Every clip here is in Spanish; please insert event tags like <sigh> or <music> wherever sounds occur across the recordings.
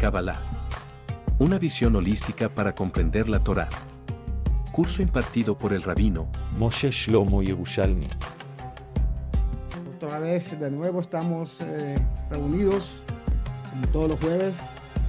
Kabbalah. Una visión holística para comprender la Torá. Curso impartido por el rabino Moshe Shlomo Yerushalmi. Otra vez, de nuevo, estamos eh, reunidos, como todos los jueves.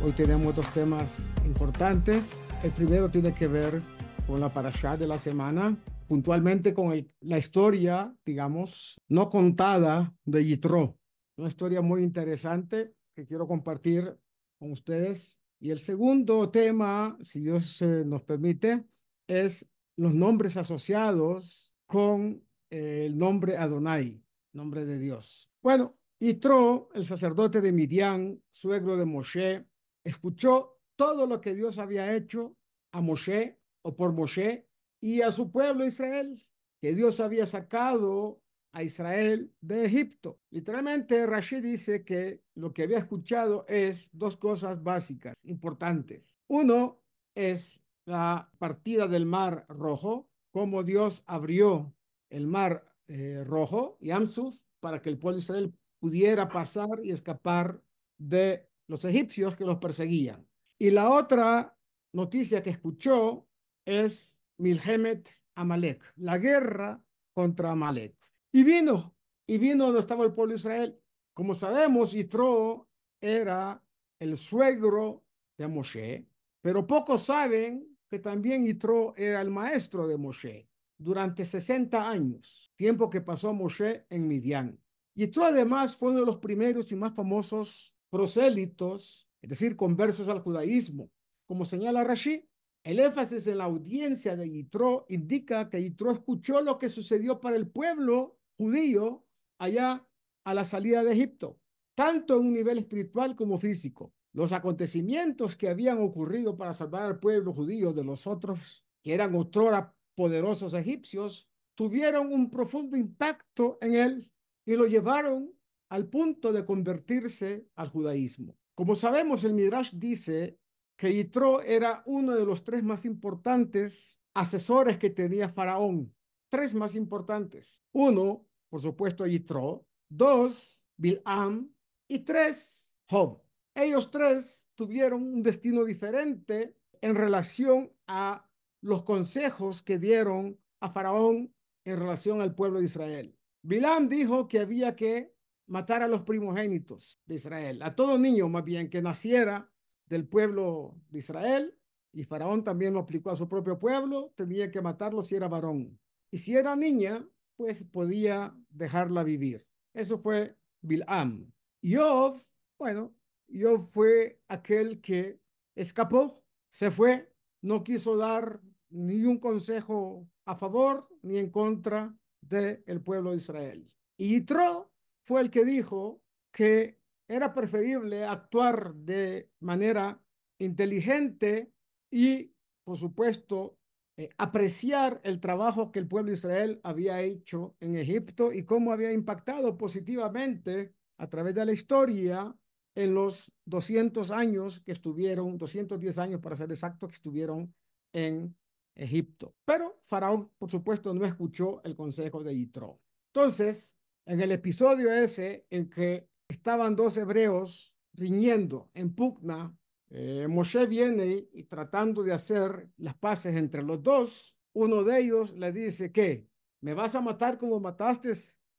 Hoy tenemos dos temas importantes. El primero tiene que ver con la parashá de la semana, puntualmente con el- la historia, digamos, no contada de Yitro. Una historia muy interesante que quiero compartir con ustedes. Y el segundo tema, si Dios eh, nos permite, es los nombres asociados con eh, el nombre Adonai, nombre de Dios. Bueno, Yitro, el sacerdote de Midian, suegro de Moshe, escuchó todo lo que Dios había hecho a Moshe o por Moshe y a su pueblo Israel, que Dios había sacado a Israel de Egipto. Literalmente, Rashid dice que lo que había escuchado es dos cosas básicas, importantes. Uno es la partida del mar rojo, cómo Dios abrió el mar eh, rojo, Yamsuf, para que el pueblo de Israel pudiera pasar y escapar de los egipcios que los perseguían. Y la otra noticia que escuchó es Milhemet Amalek, la guerra contra Amalek. Y vino, y vino donde estaba el pueblo de Israel. Como sabemos, Yitro era el suegro de Moshe, pero pocos saben que también Yitro era el maestro de Moshe durante 60 años, tiempo que pasó Moshe en Midian. Yitro además fue uno de los primeros y más famosos prosélitos, es decir, conversos al judaísmo. Como señala Rashi, el énfasis en la audiencia de Yitro indica que Yitro escuchó lo que sucedió para el pueblo judío allá a la salida de Egipto, tanto en un nivel espiritual como físico. Los acontecimientos que habían ocurrido para salvar al pueblo judío de los otros, que eran otrora poderosos egipcios, tuvieron un profundo impacto en él y lo llevaron al punto de convertirse al judaísmo. Como sabemos, el Midrash dice que Yitro era uno de los tres más importantes asesores que tenía Faraón. Tres más importantes. Uno, por supuesto, Yitro. Dos, Bil'am. Y tres, Job. Ellos tres tuvieron un destino diferente en relación a los consejos que dieron a Faraón en relación al pueblo de Israel. Bilam dijo que había que matar a los primogénitos de Israel, a todo niño más bien que naciera del pueblo de Israel, y Faraón también lo aplicó a su propio pueblo, tenía que matarlo si era varón. Y si era niña, pues podía dejarla vivir. Eso fue Bilam. Yov, bueno, Yov fue aquel que escapó, se fue, no quiso dar ni un consejo a favor ni en contra del pueblo de Israel. Y Yitro fue el que dijo que era preferible actuar de manera inteligente y, por supuesto, eh, apreciar el trabajo que el pueblo de Israel había hecho en Egipto y cómo había impactado positivamente a través de la historia en los 200 años que estuvieron, 210 años para ser exacto, que estuvieron en Egipto. Pero Faraón, por supuesto, no escuchó el consejo de Yitro. Entonces, en el episodio ese en que estaban dos hebreos riñendo en pugna, eh, Moshe viene y tratando de hacer las paces entre los dos. Uno de ellos le dice que me vas a matar como mataste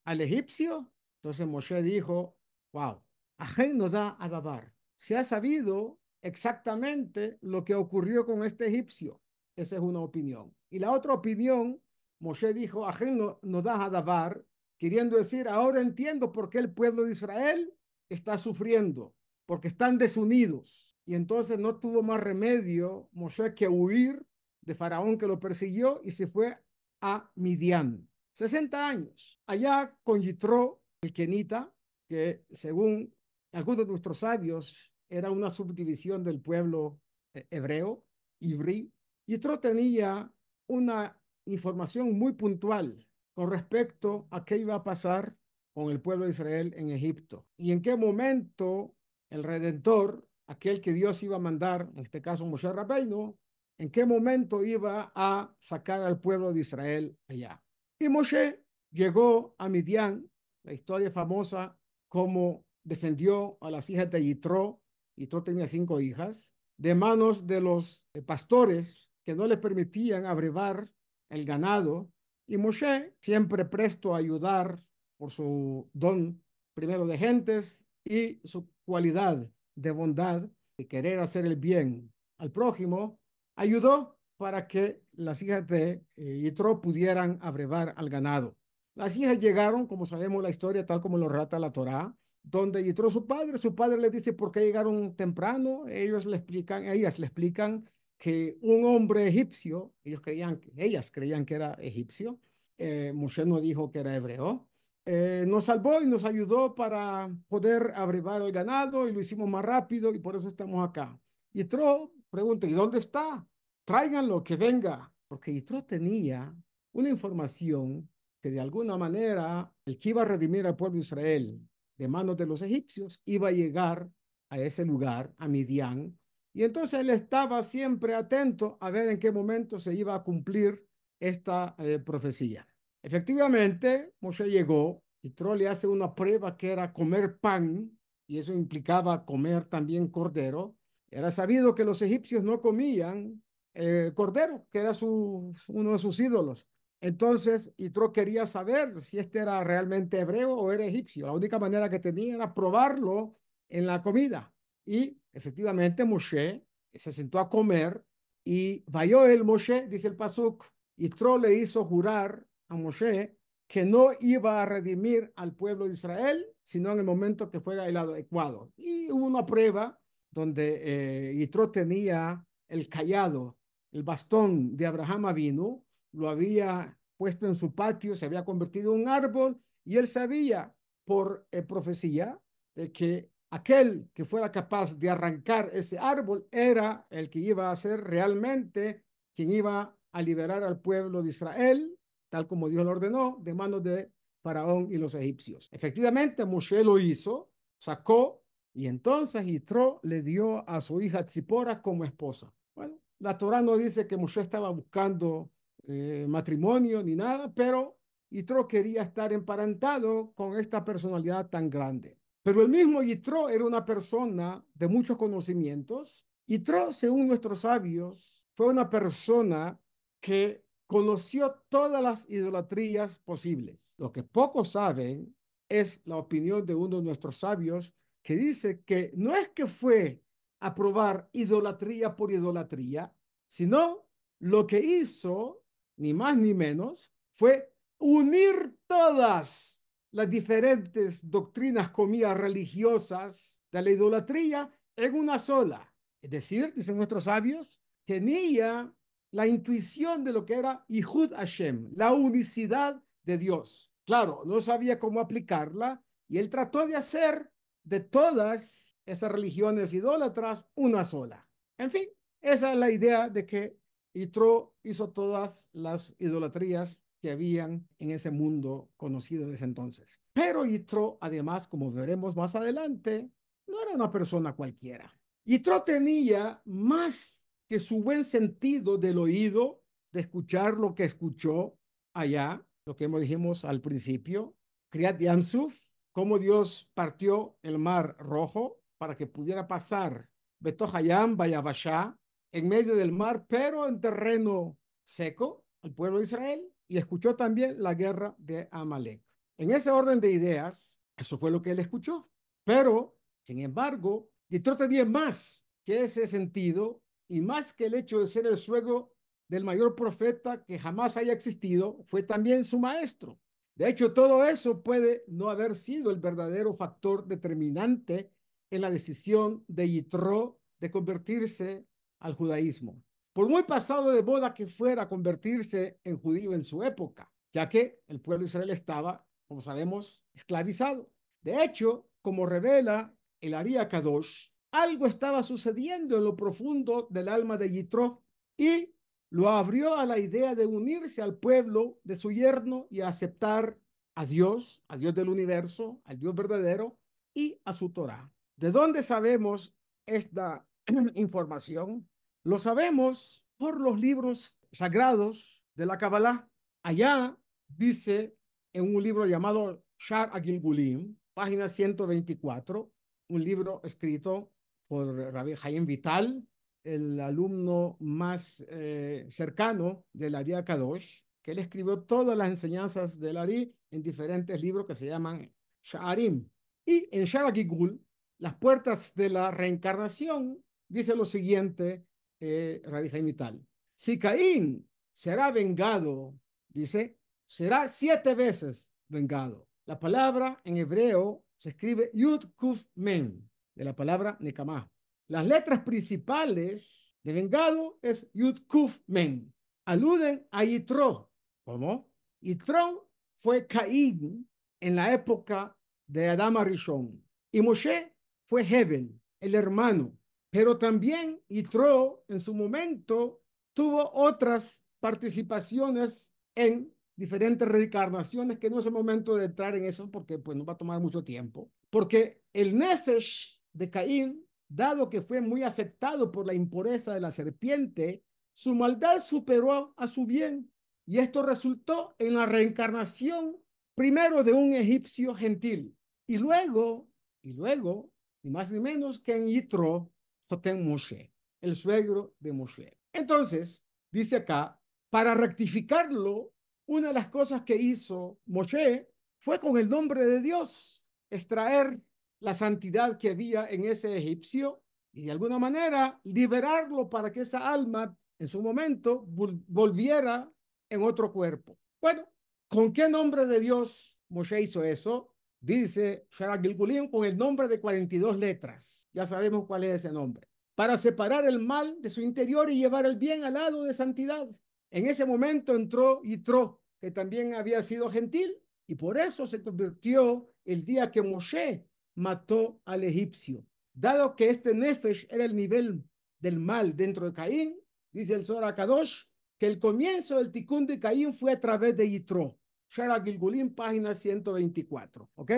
al egipcio. Entonces Moshe dijo, wow, Ajen nos da a dabar. Se ha sabido exactamente lo que ocurrió con este egipcio. Esa es una opinión. Y la otra opinión, Moshe dijo, Ajen no, nos da a dabar, queriendo decir, ahora entiendo por qué el pueblo de Israel está sufriendo, porque están desunidos. Y entonces no tuvo más remedio Moshe que huir de Faraón que lo persiguió y se fue a Midian. 60 años. Allá con Yitro, el kenita, que según algunos de nuestros sabios era una subdivisión del pueblo eh, hebreo, ibrí. Yitro tenía una información muy puntual con respecto a qué iba a pasar con el pueblo de Israel en Egipto y en qué momento el Redentor, aquel que Dios iba a mandar, en este caso Moshe Rabbeinu, en qué momento iba a sacar al pueblo de Israel allá. Y Moshe llegó a Midian, la historia famosa, como defendió a las hijas de Yitro Yitro tenía cinco hijas, de manos de los pastores que no les permitían abrevar el ganado. Y Moshe, siempre presto a ayudar por su don primero de gentes y su cualidad de bondad, de querer hacer el bien al prójimo, ayudó para que las hijas de eh, Yitro pudieran abrevar al ganado. Las hijas llegaron, como sabemos la historia, tal como lo relata la Torá, donde Yitro su padre, su padre le dice por qué llegaron temprano, ellos le explican, ellas le explican que un hombre egipcio, ellos creían, ellas creían que era egipcio, eh, Moshe no dijo que era hebreo, eh, nos salvó y nos ayudó para poder abrevar el ganado y lo hicimos más rápido y por eso estamos acá. Yitro pregunta, ¿y dónde está? Tráiganlo, que venga, porque Yitro tenía una información que de alguna manera el que iba a redimir al pueblo de Israel de manos de los egipcios iba a llegar a ese lugar, a Midian, y entonces él estaba siempre atento a ver en qué momento se iba a cumplir esta eh, profecía. Efectivamente, Moshe llegó y Tro le hace una prueba que era comer pan, y eso implicaba comer también cordero. Era sabido que los egipcios no comían eh, cordero, que era uno de sus ídolos. Entonces, Yitro quería saber si este era realmente hebreo o era egipcio. La única manera que tenía era probarlo en la comida. Y efectivamente Moshe se sentó a comer y vayó el Moshe, dice el Pasuk, Yitro le hizo jurar a Moshe que no iba a redimir al pueblo de Israel, sino en el momento que fuera el adecuado. Y hubo una prueba donde eh, Yitro tenía el callado, el bastón de Abraham vino, lo había puesto en su patio, se había convertido en un árbol y él sabía por eh, profecía de que aquel que fuera capaz de arrancar ese árbol era el que iba a ser realmente quien iba a liberar al pueblo de Israel tal como Dios lo ordenó, de manos de Faraón y los egipcios. Efectivamente, Moshe lo hizo, sacó, y entonces Yitro le dio a su hija Tzipora como esposa. Bueno, la Torah no dice que Moshe estaba buscando eh, matrimonio ni nada, pero Yitro quería estar emparentado con esta personalidad tan grande. Pero el mismo Yitro era una persona de muchos conocimientos. Yitro, según nuestros sabios, fue una persona que conoció todas las idolatrías posibles. Lo que pocos saben es la opinión de uno de nuestros sabios que dice que no es que fue a probar idolatría por idolatría, sino lo que hizo, ni más ni menos, fue unir todas las diferentes doctrinas, comillas, religiosas de la idolatría en una sola. Es decir, dicen nuestros sabios, tenía la intuición de lo que era Ihud Hashem, la unicidad de Dios. Claro, no sabía cómo aplicarla y él trató de hacer de todas esas religiones idólatras una sola. En fin, esa es la idea de que Yitro hizo todas las idolatrías que habían en ese mundo conocido desde entonces. Pero Yitro, además, como veremos más adelante, no era una persona cualquiera. Yitro tenía más que su buen sentido del oído, de escuchar lo que escuchó allá, lo que dijimos al principio, Kriyat Yamsuf, cómo Dios partió el mar rojo para que pudiera pasar Betohayam, Bayabashá, en medio del mar, pero en terreno seco, al pueblo de Israel, y escuchó también la guerra de Amalek. En ese orden de ideas, eso fue lo que él escuchó. Pero, sin embargo, Yitro tenía más que ese sentido y más que el hecho de ser el suegro del mayor profeta que jamás haya existido, fue también su maestro. De hecho, todo eso puede no haber sido el verdadero factor determinante en la decisión de Yitro de convertirse al judaísmo. Por muy pasado de boda que fuera convertirse en judío en su época, ya que el pueblo de Israel estaba, como sabemos, esclavizado. De hecho, como revela el Aria Kadosh, algo estaba sucediendo en lo profundo del alma de Yitro y lo abrió a la idea de unirse al pueblo de su yerno y aceptar a Dios, a Dios del universo, al Dios verdadero y a su Torah. ¿De dónde sabemos esta <clears throat> información? Lo sabemos por los libros sagrados de la Kabbalah. Allá dice en un libro llamado Shar Agilgulim, página 124, un libro escrito por Rabbi Hayem Vital, el alumno más eh, cercano del Ari Kadosh, que él escribió todas las enseñanzas del Ari en diferentes libros que se llaman Sha'arim. Y en Sharagigul, las puertas de la reencarnación, dice lo siguiente eh, Rabbi Hayem Vital. Si Caín será vengado, dice, será siete veces vengado. La palabra en hebreo se escribe Yud Kuf Men, de la palabra Nekamah. Las letras principales de vengado es Yud Kuf Men. Aluden a Yitro. ¿Cómo? Yitro fue Caín en la época de Adama Rishon. Y Moshe fue Hebel, el hermano. Pero también Yitro en su momento tuvo otras participaciones en diferentes reencarnaciones, que no es el momento de entrar en eso porque pues nos va a tomar mucho tiempo. Porque el Nefesh de Caín, dado que fue muy afectado por la impureza de la serpiente, su maldad superó a su bien. Y esto resultó en la reencarnación primero de un egipcio gentil y luego, y luego, ni más ni menos que en Yitro, Jotem Moshe, el suegro de Moshe. Entonces, dice acá, para rectificarlo, una de las cosas que hizo Moshe fue con el nombre de Dios extraer la santidad que había en ese egipcio y de alguna manera liberarlo para que esa alma en su momento volviera en otro cuerpo. Bueno, ¿con qué nombre de Dios Moshe hizo eso? Dice Sharak Gilgulim con el nombre de 42 letras. Ya sabemos cuál es ese nombre. Para separar el mal de su interior y llevar el bien al lado de santidad. En ese momento entró Yitro, que también había sido gentil, y por eso se convirtió el día que Moshe mató al egipcio. Dado que este Nefesh era el nivel del mal dentro de Caín, dice el Zohar Kadosh, que el comienzo del Tikkun de Caín fue a través de Yitro. Shara Gilgulim, página 124. ¿Ok?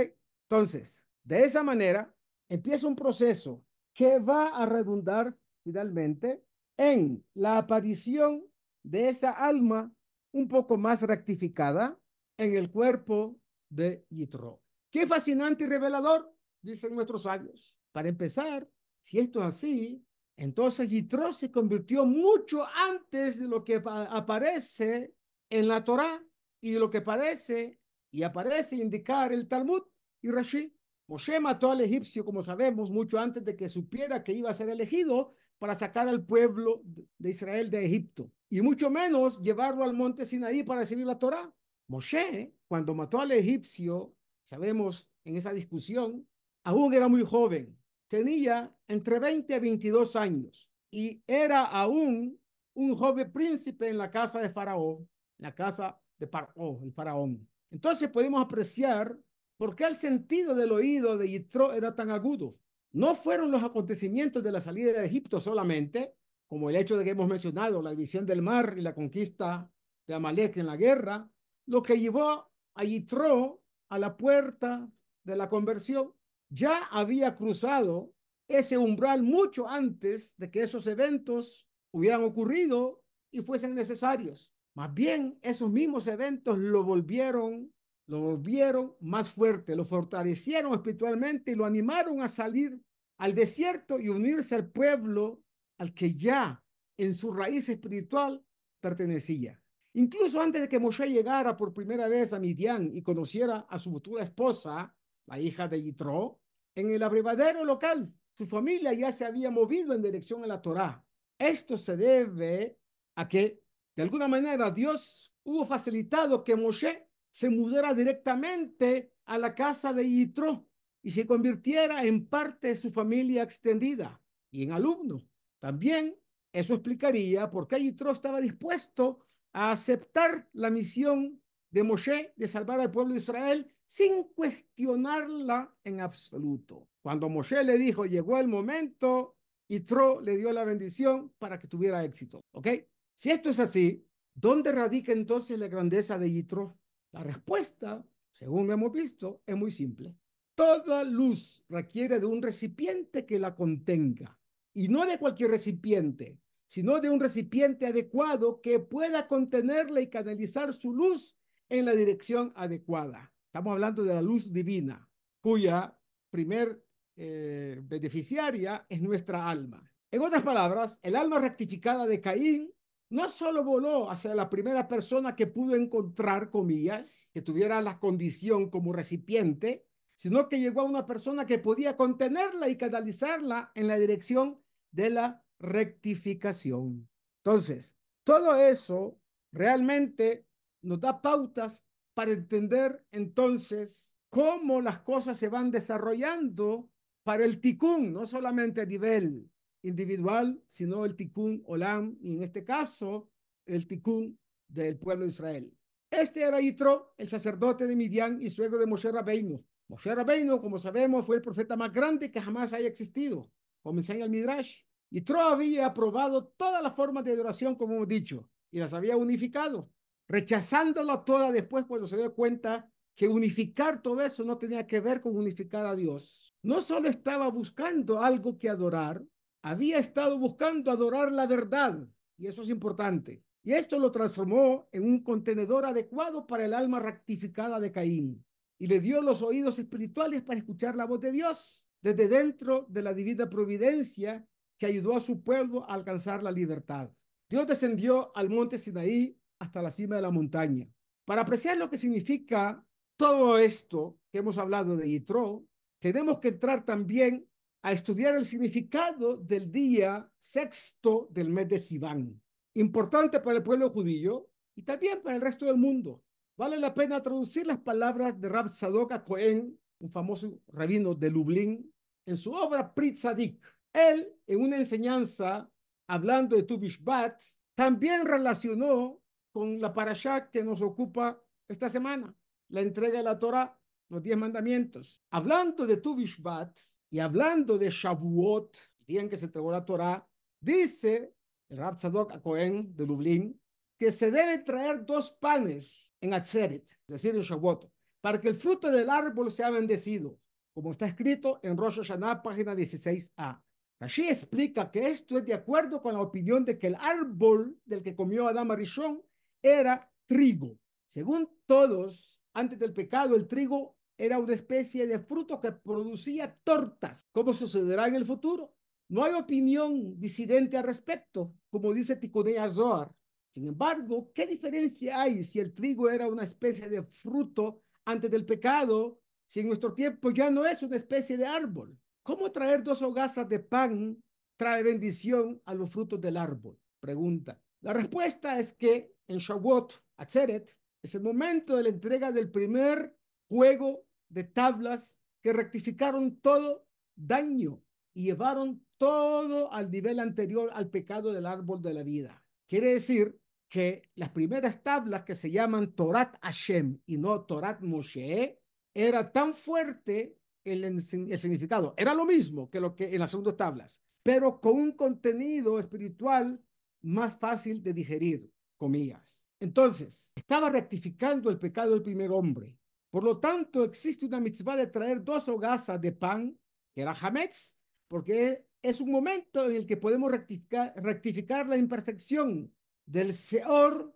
Entonces, de esa manera, empieza un proceso que va a redundar finalmente en la aparición de esa alma un poco más rectificada en el cuerpo de Yitro. Qué fascinante y revelador, dicen nuestros sabios. Para empezar, si esto es así, entonces Yitro se convirtió mucho antes de lo que aparece en la Torá y de lo que parece y aparece indicar el Talmud y Rashi. Moshe mató al egipcio, como sabemos, mucho antes de que supiera que iba a ser elegido para sacar al pueblo de Israel de Egipto y mucho menos llevarlo al monte Sinaí para recibir la Torá. Moshe, cuando mató al egipcio, sabemos en esa discusión, aún era muy joven, tenía entre 20 y 22 años y era aún un joven príncipe en la casa de Faraón, la casa de Paró, el faraón. Entonces podemos apreciar por qué el sentido del oído de Yitro era tan agudo. No fueron los acontecimientos de la salida de Egipto solamente, como el hecho de que hemos mencionado la división del mar y la conquista de Amalek en la guerra, lo que llevó a Yitro a la puerta de la conversión. Ya había cruzado ese umbral mucho antes de que esos eventos hubieran ocurrido y fuesen necesarios. Más bien, esos mismos eventos lo volvieron, lo volvieron más fuerte, lo fortalecieron espiritualmente y lo animaron a salir al desierto y unirse al pueblo al que ya en su raíz espiritual pertenecía. Incluso antes de que Moshe llegara por primera vez a Midian y conociera a su futura esposa, la hija de Yitro, en el abrevadero local, su familia ya se había movido en dirección a la Torá. Esto se debe a que, de alguna manera, Dios hubo facilitado que Moshe se mudara directamente a la casa de Yitro y se convirtiera en parte de su familia extendida y en alumno. También eso explicaría por qué Yitro estaba dispuesto a aceptar la misión de Moshe de salvar al pueblo de Israel sin cuestionarla en absoluto. Cuando Moshe le dijo, llegó el momento, Yitro le dio la bendición para que tuviera éxito. ¿Ok? Si esto es así, ¿dónde radica entonces la grandeza de Yitro? La respuesta, según hemos visto, es muy simple. Toda luz requiere de un recipiente que la contenga y no de cualquier recipiente, sino de un recipiente adecuado que pueda contenerla y canalizar su luz en la dirección adecuada. Estamos hablando de la luz divina, cuya primer eh, beneficiaria es nuestra alma. En otras palabras, el alma rectificada de Caín no solo voló hacia la primera persona que pudo encontrar, comillas, que tuviera la condición como recipiente, sino que llegó a una persona que podía contenerla y canalizarla en la dirección de la rectificación. Entonces, todo eso realmente nos da pautas para entender entonces cómo las cosas se van desarrollando para el ticún, no solamente a nivel individual, sino el tikkun olam, y en este caso, el tikkun del pueblo de Israel. Este era Yitro, el sacerdote de Midian y suegro de Moshe Rabbeinu. Moshe Rabbeinu, como sabemos, fue el profeta más grande que jamás haya existido, como enseña el Midrash. Yitro había aprobado todas las formas de adoración, como hemos dicho, y las había unificado, rechazándolo toda después cuando se dio cuenta que unificar todo eso no tenía que ver con unificar a Dios. No solo estaba buscando algo que adorar, había estado buscando adorar la verdad, y eso es importante. Y esto lo transformó en un contenedor adecuado para el alma rectificada de Caín, y le dio los oídos espirituales para escuchar la voz de Dios desde dentro de la divina providencia que ayudó a su pueblo a alcanzar la libertad. Dios descendió al monte Sinaí hasta la cima de la montaña. Para apreciar lo que significa todo esto que hemos hablado de Yitro, tenemos que entrar también a estudiar el significado del día sexto del mes de Sivan, importante para el pueblo judío y también para el resto del mundo. Vale la pena traducir las palabras de Rab Sadok Cohen, un famoso rabino de Lublin, en su obra Prit Sadik. Él, en una enseñanza hablando de Tu Bishbat, también relacionó con la parashá que nos ocupa esta semana, la entrega de la Torah, los diez mandamientos. Hablando de Tu Bishbat, y hablando de Shavuot, el día en que se entregó la Torah, dice el Rab Tzadok Cohen de Lublin que se debe traer dos panes en Atzeret, es decir, en Shavuot, para que el fruto del árbol sea bendecido, como está escrito en Rosh Hashanah, página 16a. Rashi explica que esto es de acuerdo con la opinión de que el árbol del que comió Adán Arishon era trigo. Según todos, antes del pecado, el trigo era una especie de fruto que producía tortas, como sucederá en el futuro. No hay opinión disidente al respecto, como dice Tikunei Zohar. Sin embargo, ¿qué diferencia hay si el trigo era una especie de fruto antes del pecado, si en nuestro tiempo ya no es una especie de árbol? ¿Cómo traer dos hogazas de pan trae bendición a los frutos del árbol? Pregunta. La respuesta es que en Shavuot, Atzeret, es el momento de la entrega del primer juego de tablas que rectificaron todo daño y llevaron todo al nivel anterior al pecado del árbol de la vida. Quiere decir que las primeras tablas que se llaman Torat Hashem y no Torat Moshe, era tan fuerte el, significado. Era lo mismo que lo que en las segundas tablas, pero con un contenido espiritual más fácil de digerir, comillas. Entonces, estaba rectificando el pecado del primer hombre por lo tanto, existe una mitzvah de traer dos hogazas de pan, que era hametz, porque es un momento en el que podemos rectificar, rectificar la imperfección del seor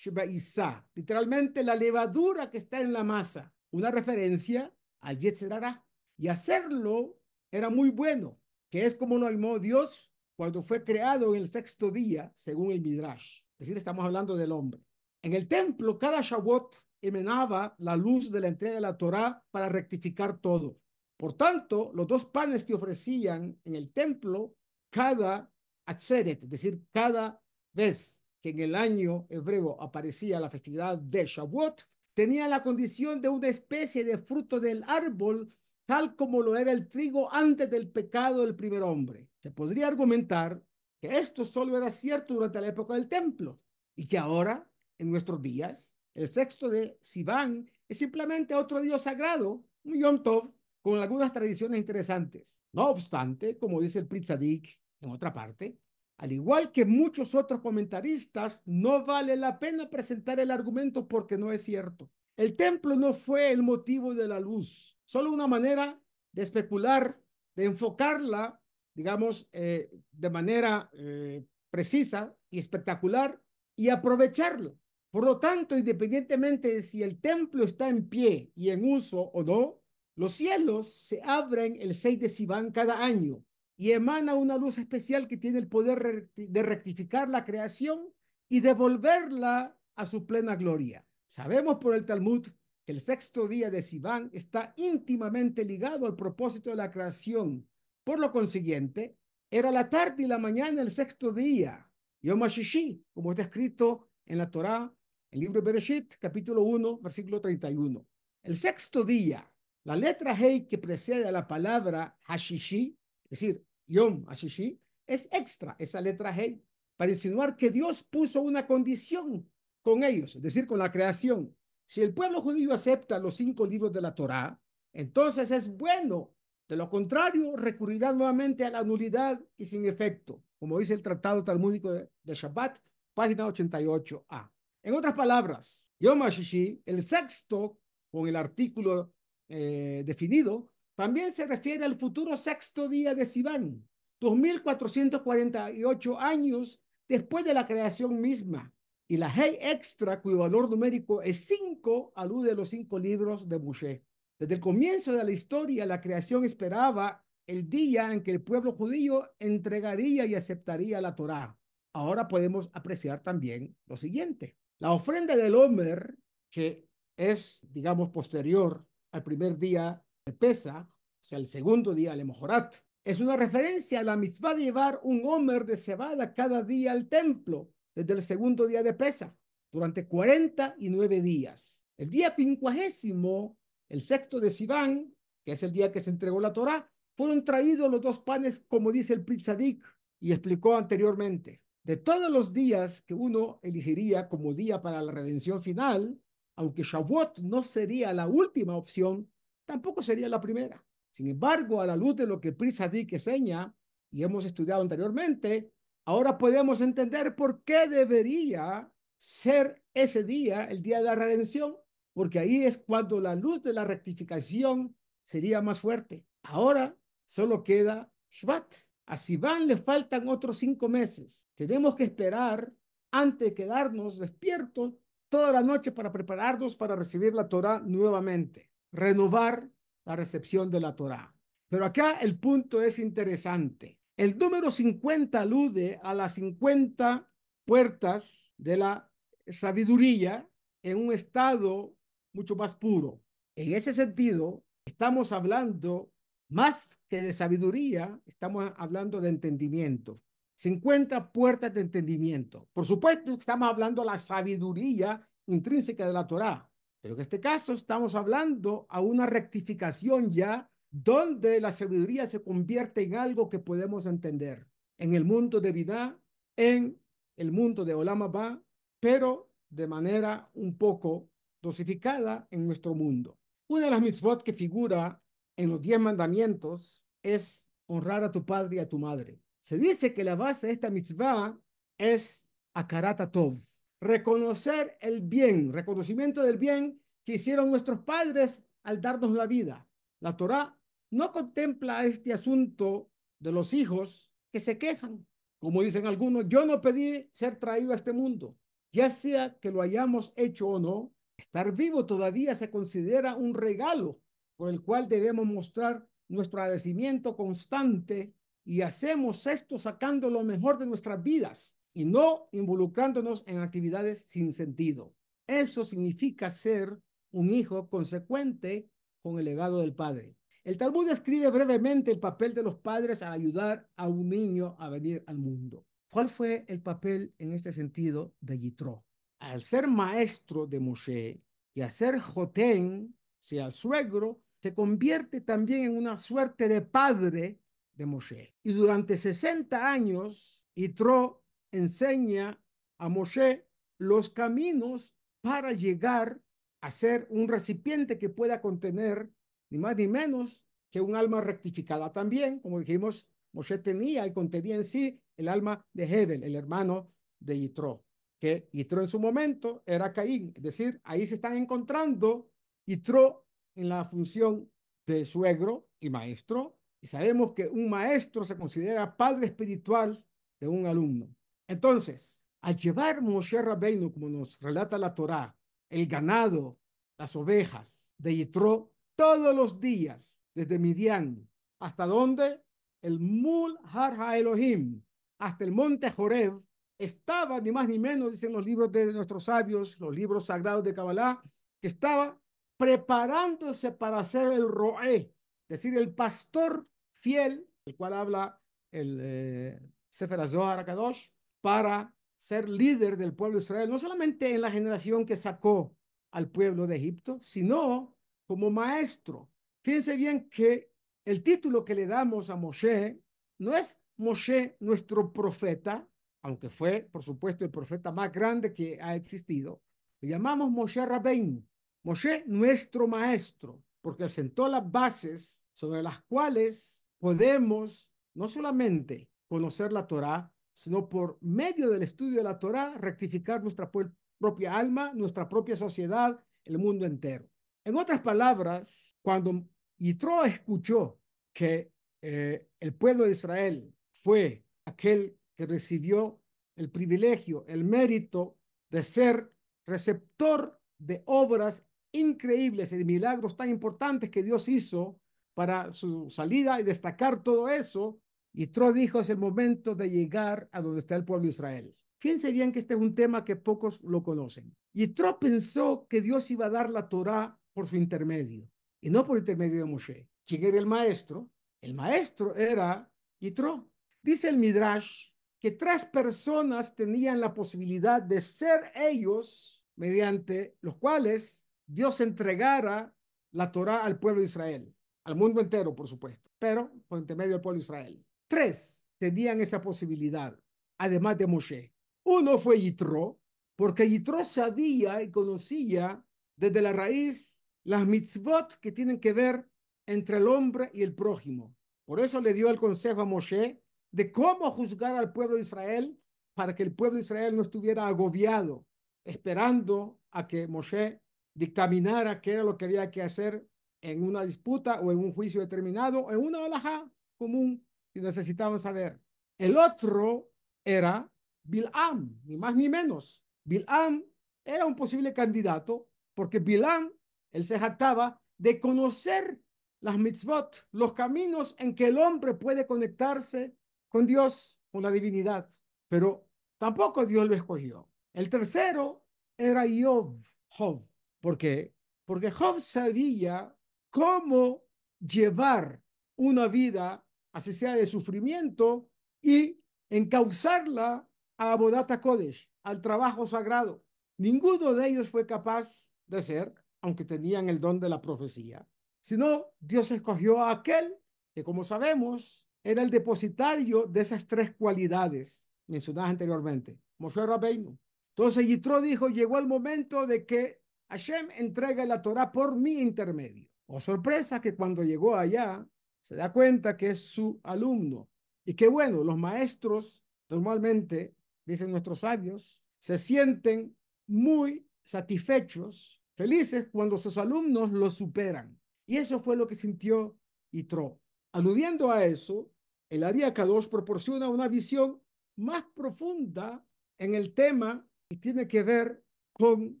Isa, literalmente la levadura que está en la masa, una referencia al Yetzerara. Y hacerlo era muy bueno, que es como lo llamó Dios cuando fue creado en el sexto día, según el Midrash. Es decir, estamos hablando del hombre. En el templo, cada Shavuot emanaba la luz de la entrega de la Torá para rectificar todo. Por tanto, los dos panes que ofrecían en el templo, cada atzeret, es decir, cada vez que en el año hebreo aparecía la festividad de Shavuot, tenía la condición de una especie de fruto del árbol, tal como lo era el trigo antes del pecado del primer hombre. Se podría argumentar que esto solo era cierto durante la época del templo y que ahora, en nuestros días, el sexto de Sivan es simplemente otro dios sagrado, un Yom Tov, con algunas tradiciones interesantes. No obstante, como dice el Pritzadik en otra parte, al igual que muchos otros comentaristas, no vale la pena presentar el argumento porque no es cierto. El templo no fue el motivo de la luz, solo una manera de especular, de enfocarla, digamos, eh, de manera eh, precisa y espectacular y aprovecharlo. Por lo tanto, independientemente de si el templo está en pie y en uso o no, Los cielos se abren el 6 de Sivan cada año y emana una luz especial que tiene el poder de rectificar la creación y devolverla a su plena gloria. Sabemos por el Talmud el sexto día de Sivan está íntimamente ligado al propósito de la creación. Por lo consiguiente, era la tarde y la mañana el sexto día, Yom HaShishi, como está escrito en la Torá, el libro Bereshit, capítulo 1, versículo 31. El sexto día, la letra Hei que precede a la palabra Hashishi, es decir, Yom Hashishi, es extra, esa letra Hei, para insinuar que Dios puso una condición con ellos, es decir, con la creación. Si el pueblo judío acepta los cinco libros de la Torá, entonces es bueno. De lo contrario, recurrirá nuevamente a la nulidad y sin efecto, como dice el Tratado Talmúdico de, Shabbat, página 88a. En otras palabras, Yom HaShishi, el sexto, con el artículo eh, definido, también se refiere al futuro sexto día de Sivan, 2448 años después de la creación misma. Y la Hey extra, cuyo valor numérico es 5, alude a los cinco libros de Moshe. Desde el comienzo de la historia, la creación esperaba el día en que el pueblo judío entregaría y aceptaría la Torá. Ahora podemos apreciar también lo siguiente. La ofrenda del Homer, que es, digamos, posterior al primer día de Pesa, o sea, el segundo día de Mojorat, es una referencia a la mitzvah de llevar un Homer de cebada cada día al templo, desde el segundo día de Pesa, durante 49 días. El día quincuagésimo, el sexto de Sivan, que es el día que se entregó la Torá, fueron traídos los dos panes, como dice el Pritzadik, y explicó anteriormente. De todos los días que uno elegiría como día para la redención final, aunque Shavuot no sería la última opción, tampoco sería la primera. Sin embargo, a la luz de lo que Prisadik enseña y hemos estudiado anteriormente, ahora podemos entender por qué debería ser ese día, el día de la redención, porque ahí es cuando la luz de la rectificación sería más fuerte. Ahora solo queda Shvat. A Sivan le faltan otros cinco meses. Tenemos que esperar antes de quedarnos despiertos toda la noche para prepararnos para recibir la Torah nuevamente, renovar la recepción de la Torah. Pero acá el punto es interesante. El número 50 alude a las 50 puertas de la sabiduría en un estado mucho más puro. En ese sentido, estamos hablando más que de sabiduría, estamos hablando de entendimiento. 50 puertas de entendimiento. Por supuesto, estamos hablando de la sabiduría intrínseca de la Torá, pero en este caso estamos hablando a una rectificación ya donde la sabiduría se convierte en algo que podemos entender en el mundo de vida, en el mundo de Olam pero de manera un poco dosificada en nuestro mundo. Una de las mitzvot que figura en los diez mandamientos es honrar a tu padre y a tu madre. Se dice que la base de esta mitzvah es Akarata Tov, reconocer el bien, reconocimiento del bien que hicieron nuestros padres al darnos la vida. La Torah no contempla este asunto de los hijos que se quejan. Como dicen algunos, yo no pedí ser traído a este mundo. Ya sea que lo hayamos hecho o no, estar vivo todavía se considera un regalo por el cual debemos mostrar nuestro agradecimiento constante y hacemos esto sacando lo mejor de nuestras vidas y no involucrándonos en actividades sin sentido. Eso significa ser un hijo consecuente con el legado del padre. El Talmud describe brevemente el papel de los padres al ayudar a un niño a venir al mundo. ¿Cuál fue el papel en este sentido de Yitro? Al ser maestro de Moshe y a ser Jotén, sea suegro, se convierte también en una suerte de padre de Moshe. Y durante 60 años, Yitro enseña a Moshe los caminos para llegar a ser un recipiente que pueda contener ni más ni menos que un alma rectificada también, como dijimos, Moshe tenía y contenía en sí el alma de Hebel, el hermano de Yitro, que Yitro en su momento era Caín, es decir, ahí se están encontrando Yitro en la función de suegro y maestro, y sabemos que un maestro se considera padre espiritual de un alumno. Entonces, al llevar Moshe Rabbeinu, como nos relata la Torá, el ganado, las ovejas de Yitro, todos los días, desde Midian hasta donde el Mul Har Elohim, hasta el monte Joreb, estaba ni más ni menos, dicen los libros de nuestros sabios, los libros sagrados de Kabbalah, que estaba preparándose para ser el Roé, es decir, el pastor fiel, el cual habla el eh, Sefer Zohar Kadosh, para ser líder del pueblo de Israel, no solamente en la generación que sacó al pueblo de Egipto, sino como maestro. Fíjense bien que el título que le damos a Moshe no es Moshe nuestro profeta, aunque fue, por supuesto, el profeta más grande que ha existido. Lo llamamos Moshe Rabbein, Moshe nuestro maestro, porque sentó las bases sobre las cuales podemos no solamente conocer la Torá, sino por medio del estudio de la Torá rectificar nuestra propia alma, nuestra propia sociedad, el mundo entero. En otras palabras, cuando Yitro escuchó que eh, el pueblo de Israel fue aquel que recibió el privilegio, el mérito de ser receptor de obras increíbles y de milagros tan importantes que Dios hizo para su salida y destacar todo eso, Yitro dijo es el momento de llegar a donde está el pueblo de Israel. Fíjense bien que este es un tema que pocos lo conocen. Yitro pensó que Dios iba a dar la Torá por su intermedio y no por intermedio de Moshe. ¿Quién era el maestro? El maestro era Yitro. Dice el Midrash que tres personas tenían la posibilidad de ser ellos mediante los cuales Dios entregara la Torá al pueblo de Israel, al mundo entero, por supuesto, pero por intermedio del pueblo de Israel. Tres tenían esa posibilidad, además de Moshe. Uno fue Yitro, porque Yitro sabía y conocía desde la raíz las mitzvot que tienen que ver entre el hombre y el prójimo. Por eso le dio el consejo a Moshe de cómo juzgar al pueblo de Israel para que el pueblo de Israel no estuviera agobiado, esperando a que Moshe dictaminara qué era lo que había que hacer en una disputa o en un juicio determinado, o en una alhaja común que necesitaban saber. El otro era Bilam, ni más ni menos. Bilam era un posible candidato porque Bilam, él se jactaba de conocer las mitzvot, los caminos en que el hombre puede conectarse con Dios, con la divinidad. Pero tampoco Dios lo escogió. El tercero era Job, Job. ¿Por qué? Porque Job sabía cómo llevar una vida, así sea de sufrimiento, y encauzarla a Abodata Kodesh, al trabajo sagrado. Ninguno de ellos fue capaz de ser, aunque tenían el don de la profecía, sino Dios escogió a aquel que, como sabemos, era el depositario de esas tres cualidades mencionadas anteriormente, Moshe Rabbeinu. Entonces Yitro dijo, llegó el momento de que Hashem entregue la Torah por mi intermedio. O sorpresa que cuando llegó allá, se da cuenta que es su alumno. Y que bueno, los maestros normalmente, dicen nuestros sabios, se sienten muy satisfechos, felices cuando sus alumnos los superan. Y eso fue lo que sintió Yitro. Aludiendo a eso, el Aria Kadosh proporciona una visión más profunda en el tema y tiene que ver con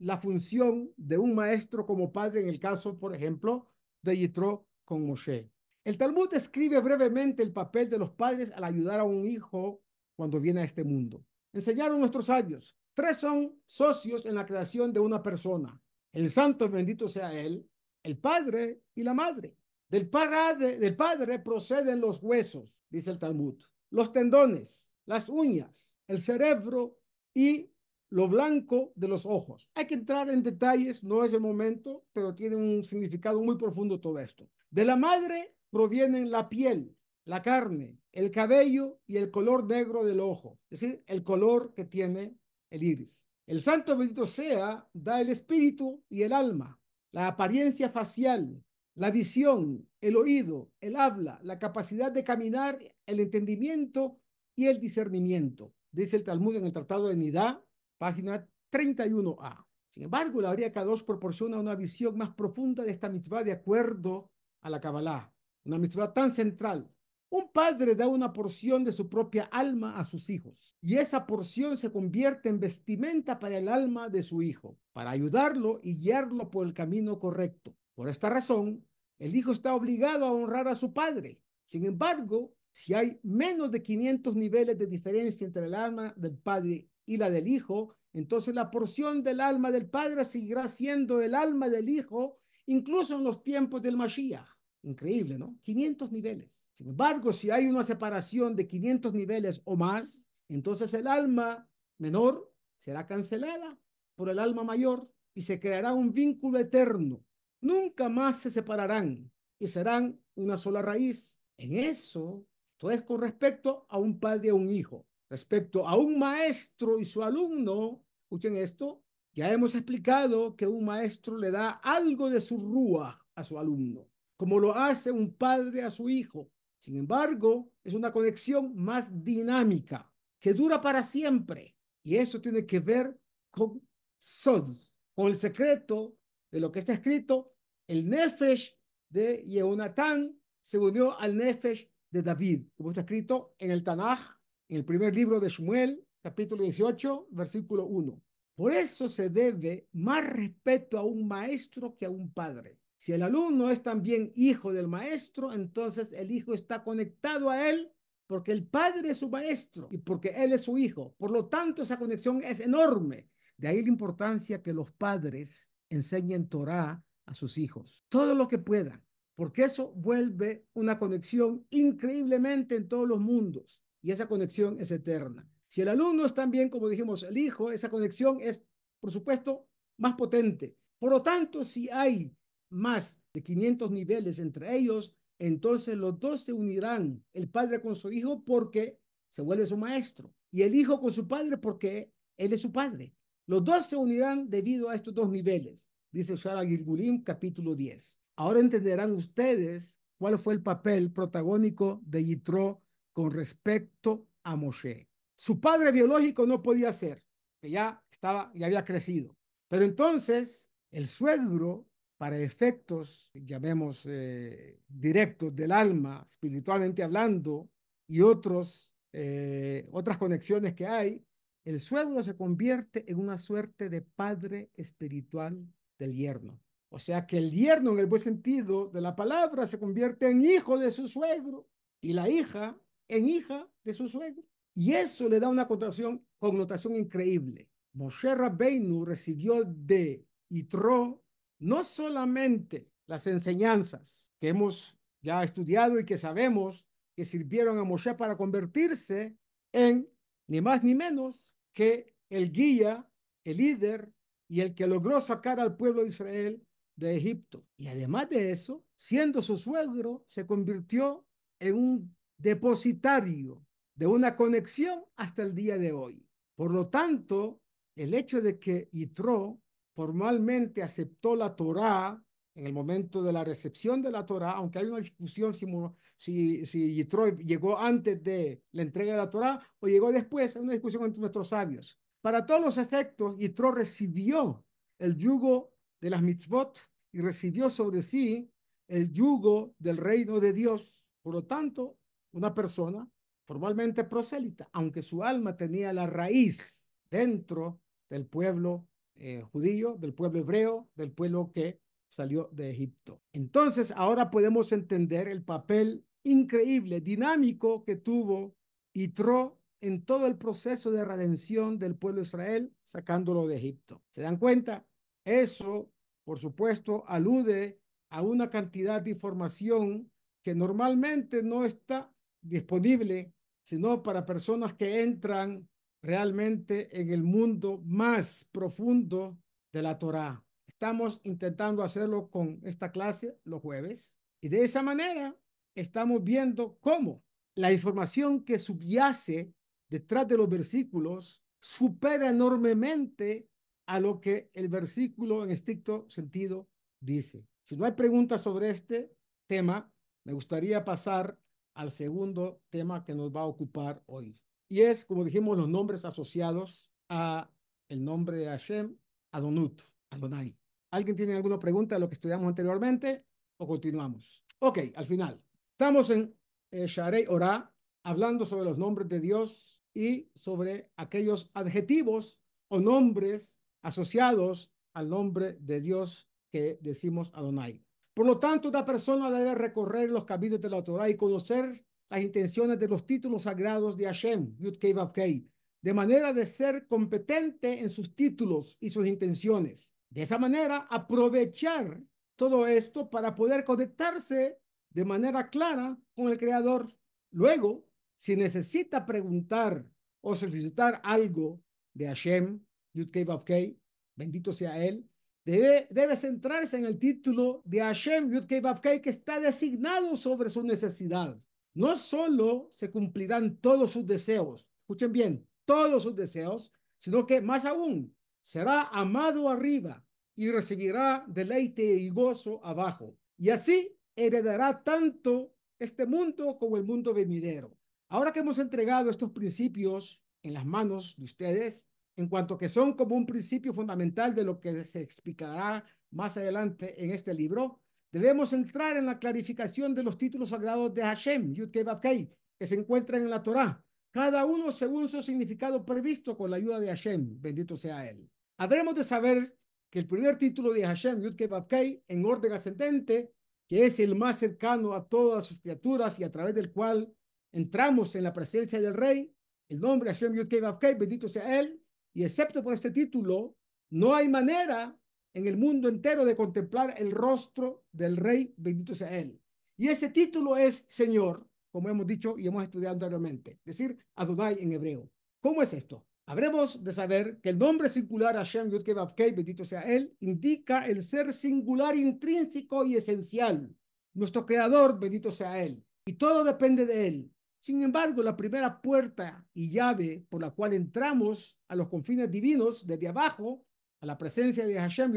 la función de un maestro como padre en el caso, por ejemplo, de Yitro con Moshe. El Talmud describe brevemente el papel de los padres al ayudar a un hijo cuando viene a este mundo. Enseñaron nuestros sabios. Tres son socios en la creación de una persona. El santo bendito sea él, el padre y la madre. Del padre, proceden los huesos, dice el Talmud, los tendones, las uñas, el cerebro y lo blanco de los ojos. Hay que entrar en detalles, no es el momento, pero tiene un significado muy profundo todo esto. De la madre provienen la piel, la carne, el cabello y el color negro del ojo, es decir, el color que tiene el iris. El santo bendito sea da el espíritu y el alma, la apariencia facial, la visión, el oído, el habla, la capacidad de caminar, el entendimiento y el discernimiento. Dice el Talmud en el Tratado de Nidá, página 31a. Sin embargo, la Aria Kadosh proporciona una visión más profunda de esta mitzvah de acuerdo a la Kabbalah, una mitzvah tan central. Un padre da una porción de su propia alma a sus hijos y esa porción se convierte en vestimenta para el alma de su hijo, para ayudarlo y guiarlo por el camino correcto. Por esta razón, el hijo está obligado a honrar a su padre. Sin embargo, si hay menos de 500 niveles de diferencia entre el alma del padre y la del hijo, entonces la porción del alma del padre seguirá siendo el alma del hijo, incluso en los tiempos del Mashiach. Increíble, ¿no? 500 niveles. Sin embargo, si hay una separación de 500 niveles o más, entonces el alma menor será cancelada por el alma mayor y se creará un vínculo eterno. Nunca más se separarán y serán una sola raíz. En eso, esto es con respecto a un padre y a un hijo. Respecto a un maestro y su alumno, escuchen esto, ya hemos explicado que un maestro le da algo de su rúa a su alumno, como lo hace un padre a su hijo. Sin embargo, es una conexión más dinámica, que dura para siempre. Y eso tiene que ver con Sod, con el secreto de lo que está escrito. El Nefesh de Yehonatán se unió al Nefesh de David, como está escrito en el Tanaj, en el primer libro de Shmuel, capítulo 18, versículo 1. Por eso se debe más respeto a un maestro que a un padre. Si el alumno es también hijo del maestro, entonces el hijo está conectado a él porque el padre es su maestro y porque él es su hijo. Por lo tanto, esa conexión es enorme. De ahí la importancia que los padres enseñen Torah a sus hijos, todo lo que puedan, porque eso vuelve una conexión increíblemente en todos los mundos y esa conexión es eterna. Si el alumno es también, como dijimos, el hijo, esa conexión es, por supuesto, más potente. Por lo tanto, si hay más de 500 niveles entre ellos, entonces los dos se unirán, el padre con su hijo porque se vuelve su maestro y el hijo con su padre porque él es su padre. Los dos se unirán debido a estos dos niveles, dice Shara Gilgulim capítulo 10. Ahora entenderán ustedes cuál fue el papel protagónico de Yitro con respecto a Moshe. Su padre biológico no podía ser, que ya estaba, ya había crecido. Pero entonces el suegro para efectos, llamemos, eh, directos del alma, espiritualmente hablando, y otros, eh, otras conexiones que hay, el suegro se convierte en una suerte de padre espiritual del yerno. O sea que el yerno, en el buen sentido de la palabra, se convierte en hijo de su suegro y la hija en hija de su suegro. Y eso le da una connotación, connotación increíble. Moshe Rabbeinu recibió de Yitro no solamente las enseñanzas que hemos ya estudiado y que sabemos que sirvieron a Moshe para convertirse en ni más ni menos que el guía, el líder y el que logró sacar al pueblo de Israel de Egipto. Y además de eso, siendo su suegro, se convirtió en un depositario de una conexión hasta el día de hoy. Por lo tanto, el hecho de que Yitro formalmente aceptó la Torá en el momento de la recepción de la Torá, aunque hay una discusión si, Yitro llegó antes de la entrega de la Torá o llegó después, hay una discusión entre nuestros sabios. Para todos los efectos, Yitro recibió el yugo de las mitzvot y recibió sobre sí el yugo del reino de Dios. Por lo tanto, una persona formalmente prosélita, aunque su alma tenía la raíz dentro del pueblo eh, judío, del pueblo hebreo, del pueblo que salió de Egipto. Entonces, ahora podemos entender el papel increíble, dinámico que tuvo Yitro en todo el proceso de redención del pueblo de Israel, sacándolo de Egipto. ¿Se dan cuenta? Eso, por supuesto, alude a una cantidad de información que normalmente no está disponible, sino para personas que entran realmente en el mundo más profundo de la Torá. Estamos intentando hacerlo con esta clase los jueves y de esa manera estamos viendo cómo la información que subyace detrás de los versículos supera enormemente a lo que el versículo en estricto sentido dice. Si no hay preguntas sobre este tema, me gustaría pasar al segundo tema que nos va a ocupar hoy. Y es, como dijimos, los nombres asociados a el nombre de Hashem, Adonut, Adonai. ¿Alguien tiene alguna pregunta de lo que estudiamos anteriormente o continuamos? Ok, al final. Estamos en eh, Sharei Ora, hablando sobre los nombres de Dios y sobre aquellos adjetivos o nombres asociados al nombre de Dios que decimos Adonai. Por lo tanto, una persona debe recorrer los caminos de la Torah y conocer las intenciones de los títulos sagrados de Hashem, Yud Kei de manera de ser competente en sus títulos y sus intenciones. De esa manera, aprovechar todo esto para poder conectarse de manera clara con el Creador. Luego, si necesita preguntar o solicitar algo de Hashem, Yud bendito sea Él, debe, debe centrarse en el título de Hashem, Yud que está designado sobre su necesidad. No solo se cumplirán todos sus deseos, escuchen bien, todos sus deseos, sino que más aún será amado arriba y recibirá deleite y gozo abajo. Y así heredará tanto este mundo como el mundo venidero. Ahora que hemos entregado estos principios en las manos de ustedes, en cuanto que son como un principio fundamental de lo que se explicará más adelante en este libro, debemos entrar en la clarificación de los títulos sagrados de Hashem, Yud Kei que se encuentran en la Torá, cada uno según su significado previsto con la ayuda de Hashem, bendito sea Él. Habremos de saber que el primer título de Hashem, Yud Kei en orden ascendente, que es el más cercano a todas sus criaturas y a través del cual entramos en la presencia del Rey, el nombre Hashem Yud Kei bendito sea Él, y excepto por este título, no hay manera en el mundo entero de contemplar el rostro del Rey, bendito sea Él. Y ese título es Señor, como hemos dicho y hemos estudiado anteriormente, decir Adonai en hebreo. ¿Cómo es esto? Habremos de saber que el nombre singular Hashem Yud Kei bendito sea Él, indica el ser singular intrínseco y esencial. Nuestro creador, bendito sea Él. Y todo depende de Él. Sin embargo, la primera puerta y llave por la cual entramos a los confines divinos desde abajo, a la presencia de Hashem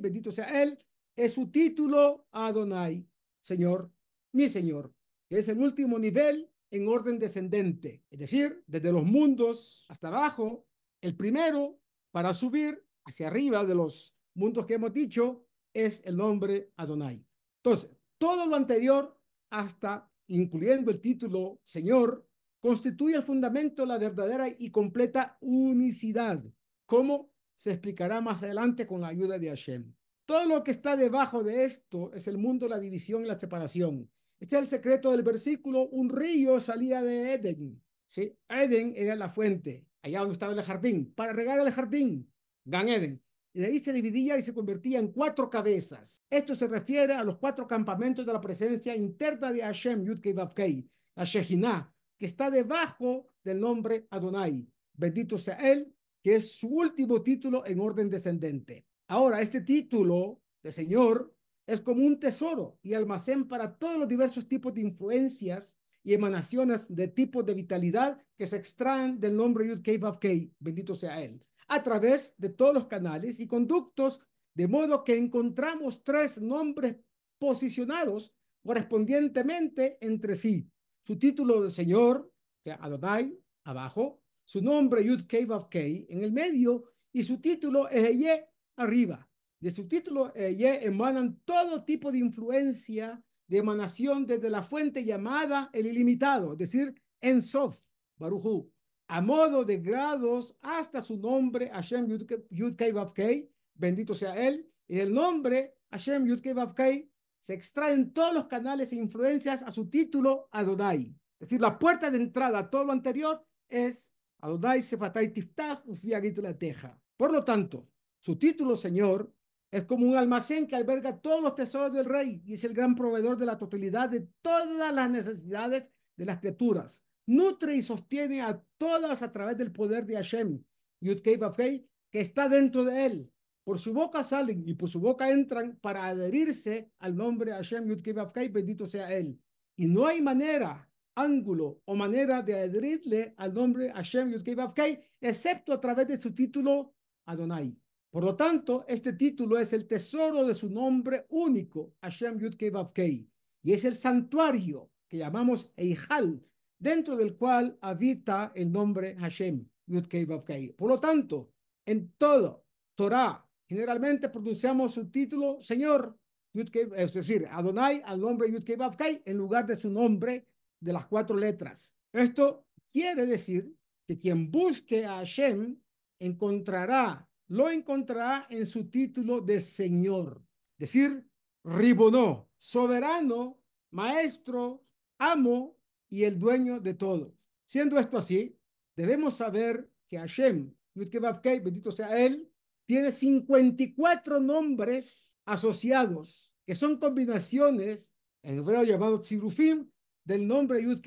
bendito sea Él, es su título Adonai, Señor, mi Señor que es el último nivel en orden descendente, es decir, desde los mundos hasta abajo, el primero para subir hacia arriba de los mundos que hemos dicho es el nombre Adonai. Entonces, todo lo anterior hasta incluyendo el título Señor constituye el fundamento de la verdadera y completa unicidad, como se explicará más adelante con la ayuda de Hashem. Todo lo que está debajo de esto es el mundo, la división y la separación. Este es el secreto del versículo. Un río salía de Eden. ¿sí? Eden era la fuente, allá donde estaba el jardín, para regar el jardín, Gan Eden. Y de ahí se dividía y se convertía en cuatro cabezas. Esto se refiere a los cuatro campamentos de la presencia interna de Hashem, Yudkei Vavkei, la Shejinah, que está debajo del nombre Adonai. Bendito sea Él, que es su último título en orden descendente. Ahora, este título de Señor es como un tesoro y almacén para todos los diversos tipos de influencias y emanaciones de tipos de vitalidad que se extraen del nombre Yud Kei, bendito sea Él, a través de todos los canales y conductos, de modo que encontramos tres nombres posicionados correspondientemente entre sí. Su título de Señor, Adonai, abajo, su nombre Yud Kei Vav Kei en el medio y su título Eheye arriba. De su título eh, emanan todo tipo de influencia de emanación desde la fuente llamada el ilimitado, es decir, Ensof, Baruchu, a modo de grados hasta su nombre, Hashem Yud Kei bendito sea él, y el nombre Hashem Yud Kei se extraen todos los canales e influencias a su título Adonai. Es decir, la puerta de entrada a todo lo anterior es Adonai Sefatay Ufiagit la Teja. Por lo tanto, su título, Señor, es como un almacén que alberga todos los tesoros del rey y es el gran proveedor de la totalidad de todas las necesidades de las criaturas. Nutre y sostiene a todas a través del poder de Hashem, Yud que está dentro de él. Por su boca salen y por su boca entran para adherirse al nombre Hashem, Yud bendito sea él. Y no hay manera, ángulo o manera de adherirle al nombre Hashem, Yud excepto a través de su título Adonai. Por lo tanto, este título es el tesoro de su nombre único, Hashem Yud Kei y es el santuario que llamamos Eijal, dentro del cual habita el nombre Hashem Yud Kei Por lo tanto, en todo Torah, generalmente pronunciamos su título Señor, es decir, Adonai al nombre Yud Kei en lugar de su nombre de las cuatro letras. Esto quiere decir que quien busque a Hashem encontrará lo encontrará en su título de Señor. Decir, Ribonó, soberano, maestro, amo y el dueño de todo. Siendo esto así, debemos saber que Hashem, bendito sea él, tiene 54 nombres asociados, que son combinaciones, en hebreo llamado tzirufim, del nombre Yud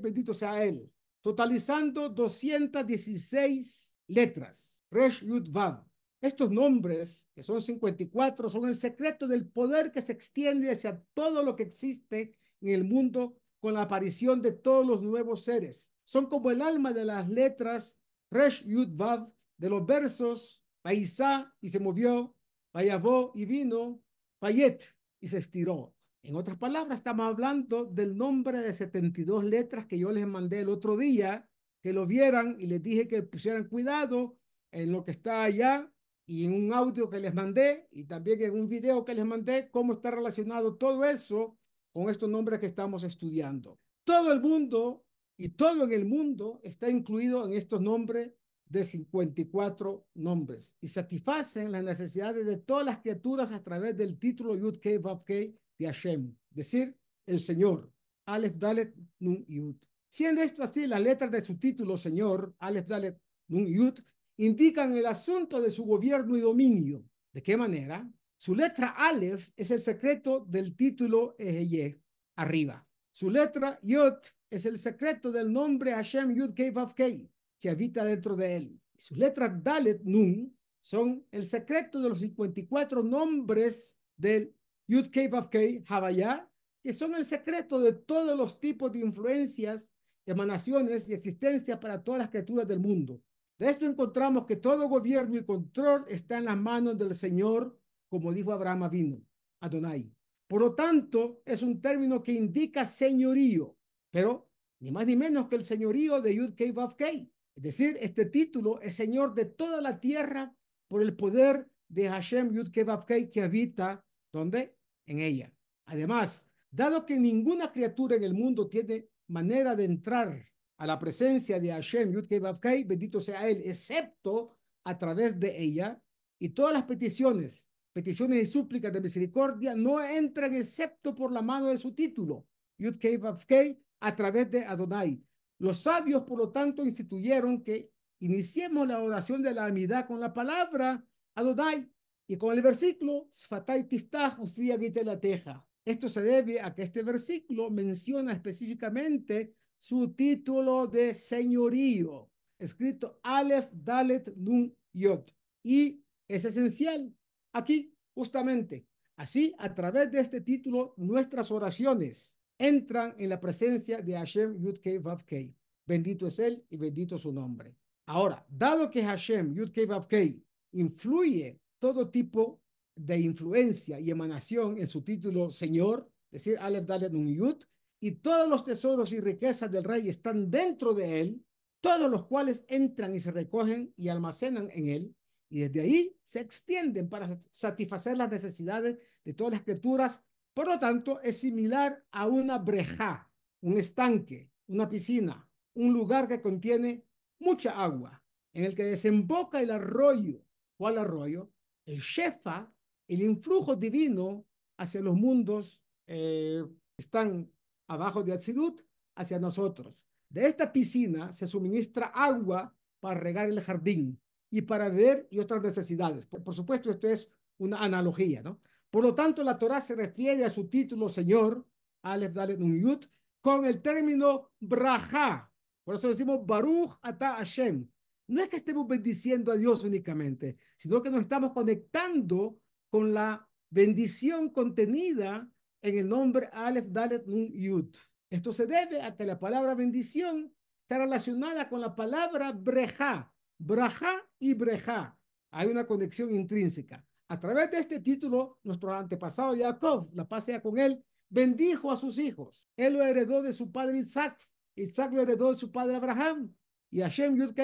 bendito sea él, totalizando 216 letras. Resh Yud Vav. Estos nombres, que son 54, son el secreto del poder que se extiende hacia todo lo que existe en el mundo con la aparición de todos los nuevos seres. Son como el alma de las letras Resh Yud Vav de los versos Paisá y se movió, Payavó y vino, Payet y se estiró. En otras palabras, estamos hablando del nombre de 72 letras que yo les mandé el otro día, que lo vieran y les dije que pusieran cuidado en lo que está allá y en un audio que les mandé y también en un video que les mandé, cómo está relacionado todo eso con estos nombres que estamos estudiando. Todo el mundo y todo en el mundo está incluido en estos nombres de 54 nombres y satisfacen las necesidades de todas las criaturas a través del título Yud Kei Vav Kei de Hashem, decir, el Señor, Aleph Dalet Nun Yud. Siendo esto así, las letras de su título, Señor, Aleph Dalet Nun Yud, indican el asunto de su gobierno y dominio. ¿De qué manera? Su letra Aleph es el secreto del título Eheye, arriba. Su letra Yod es el secreto del nombre Hashem Yud Kei Vav Kei, que habita dentro de él. Sus letras Dalet Nun son el secreto de los 54 nombres del Yud Kei Havaya, que son el secreto de todos los tipos de influencias, emanaciones y existencia para todas las criaturas del mundo. De esto encontramos que todo gobierno y control está en las manos del Señor como dijo Abraham vino, Adonai. Por lo tanto, es un término que indica señorío, pero ni más ni menos que el señorío de Yud Kei. Es decir, este título es señor de toda la tierra por el poder de Hashem Yud Kei que habita, ¿dónde? En ella. Además, dado que ninguna criatura en el mundo tiene manera de entrar a la presencia de Hashem Yud Kei Vav Kei, bendito sea él, excepto a través de ella, y todas las peticiones peticiones y súplicas de misericordia no entran excepto por la mano de su título, Yud Kei Vav Kei, a través de Adonai. Los sabios, por lo tanto, instituyeron que iniciemos la oración de la amidad con la palabra Adonai y con el versículo Sfatai Tiftach la Teja. Esto se debe a que este versículo menciona específicamente su título de señorío, escrito Aleph Dalet Nun Yod. Y es esencial aquí, justamente. Así, a través de este título, nuestras oraciones entran en la presencia de Hashem Yud Kei Vav Kei. Bendito es Él y bendito su nombre. Ahora, dado que Hashem Yud Kei Vav Kei influye todo tipo de influencia y emanación en su título Señor, es decir, Aleph Dalet Nun Yud, y todos los tesoros y riquezas del rey están dentro de él, todos los cuales entran y se recogen y almacenan en él, y desde ahí se extienden para satisfacer las necesidades de todas las criaturas. Por lo tanto, es similar a una breja, un estanque, una piscina, un lugar que contiene mucha agua, en el que desemboca el arroyo. ¿Cuál arroyo? El Shefa, el influjo divino hacia los mundos eh, están abajo de Atzidut, hacia nosotros. De esta piscina se suministra agua para regar el jardín y para ver y otras necesidades. Por, supuesto, esto es una analogía, ¿no? Por lo tanto, la Torah se refiere a su título Señor, Aleph Dalet Yud, con el término Braja. Por eso decimos Baruch Ata Hashem. No es que estemos bendiciendo a Dios únicamente, sino que nos estamos conectando con la bendición contenida en el nombre Aleph Dalet Nun Yud. Esto se debe a que la palabra bendición está relacionada con la palabra breja, Braja y Breja. Hay una conexión intrínseca. A través de este título, nuestro antepasado Jacob, la pasea con él, bendijo a sus hijos. Él lo heredó de su padre Isaac. Isaac lo heredó de su padre Abraham. Y Hashem Yud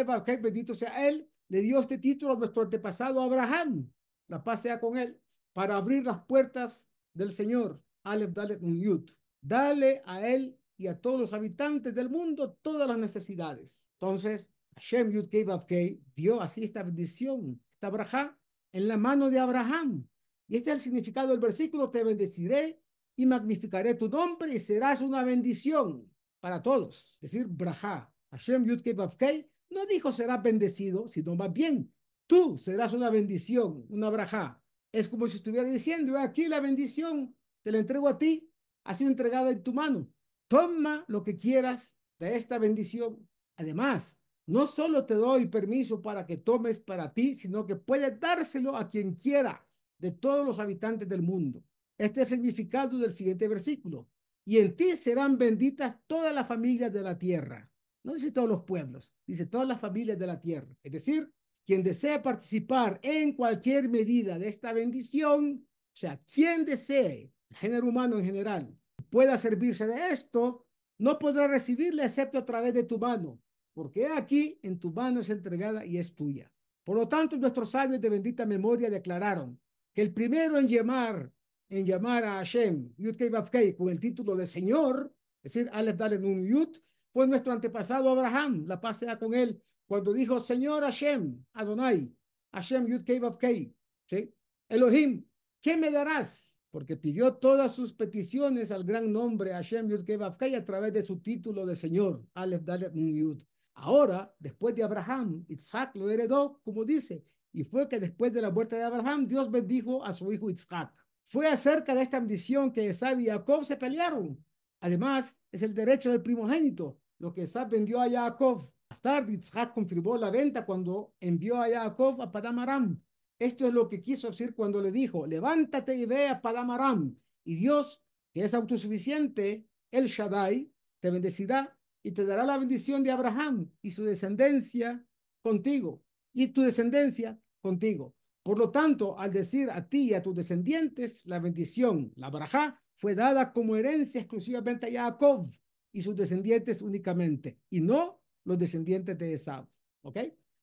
bendito sea él, le dio este título a nuestro antepasado Abraham. La pasea con él para abrir las puertas del Señor. Aleph Dalet Yud. Dale a él y a todos los habitantes del mundo todas las necesidades. Entonces, Hashem Yud Kei dio así esta bendición, esta braja, en la mano de Abraham. Y este es el significado del versículo, te bendeciré y magnificaré tu nombre y serás una bendición para todos. Es decir, braja, Hashem Yud no dijo serás bendecido, sino más bien, tú serás una bendición, una braja. Es como si estuviera diciendo, aquí la bendición, te la entrego a ti, ha sido entregada en tu mano. Toma lo que quieras de esta bendición. Además, no solo te doy permiso para que tomes para ti, sino que puedes dárselo a quien quiera de todos los habitantes del mundo. Este es el significado del siguiente versículo. Y en ti serán benditas todas las familias de la tierra. No dice todos los pueblos, dice todas las familias de la tierra. Es decir, quien desea participar en cualquier medida de esta bendición, o sea, quien desee, el género humano en general, pueda servirse de esto, no podrá recibirle excepto a través de tu mano, porque aquí en tu mano es entregada y es tuya. Por lo tanto, nuestros sabios de bendita memoria declararon que el primero en llamar, en llamar a Hashem, Yud con el título de Señor, es decir, Aleph Dalet Nun Yud, fue nuestro antepasado Abraham, la paz sea con él, cuando dijo, Señor Hashem, Adonai, Hashem Yud ¿sí? Elohim, ¿qué me darás? Porque pidió todas sus peticiones al gran nombre Hashem Yud a través de su título de Señor, Aleph Dalet Yud. Ahora, después de Abraham, Isaac lo heredó, como dice, y fue que después de la muerte de Abraham, Dios bendijo a su hijo Isaac. Fue acerca de esta ambición que Esab y Jacob se pelearon. Además, es el derecho del primogénito, lo que Esab vendió a Jacob. Más tarde, Isaac confirmó la venta cuando envió a Jacob a Padamaram. Esto es lo que quiso decir cuando le dijo, levántate y ve a Padamaram. Y Dios, que es autosuficiente, el Shaddai, te bendecirá y te dará la bendición de Abraham y su descendencia contigo y tu descendencia contigo. Por lo tanto, al decir a ti y a tus descendientes, la bendición, la barajá, fue dada como herencia exclusivamente a Jacob y sus descendientes únicamente, y no los descendientes de Esau. ¿Ok?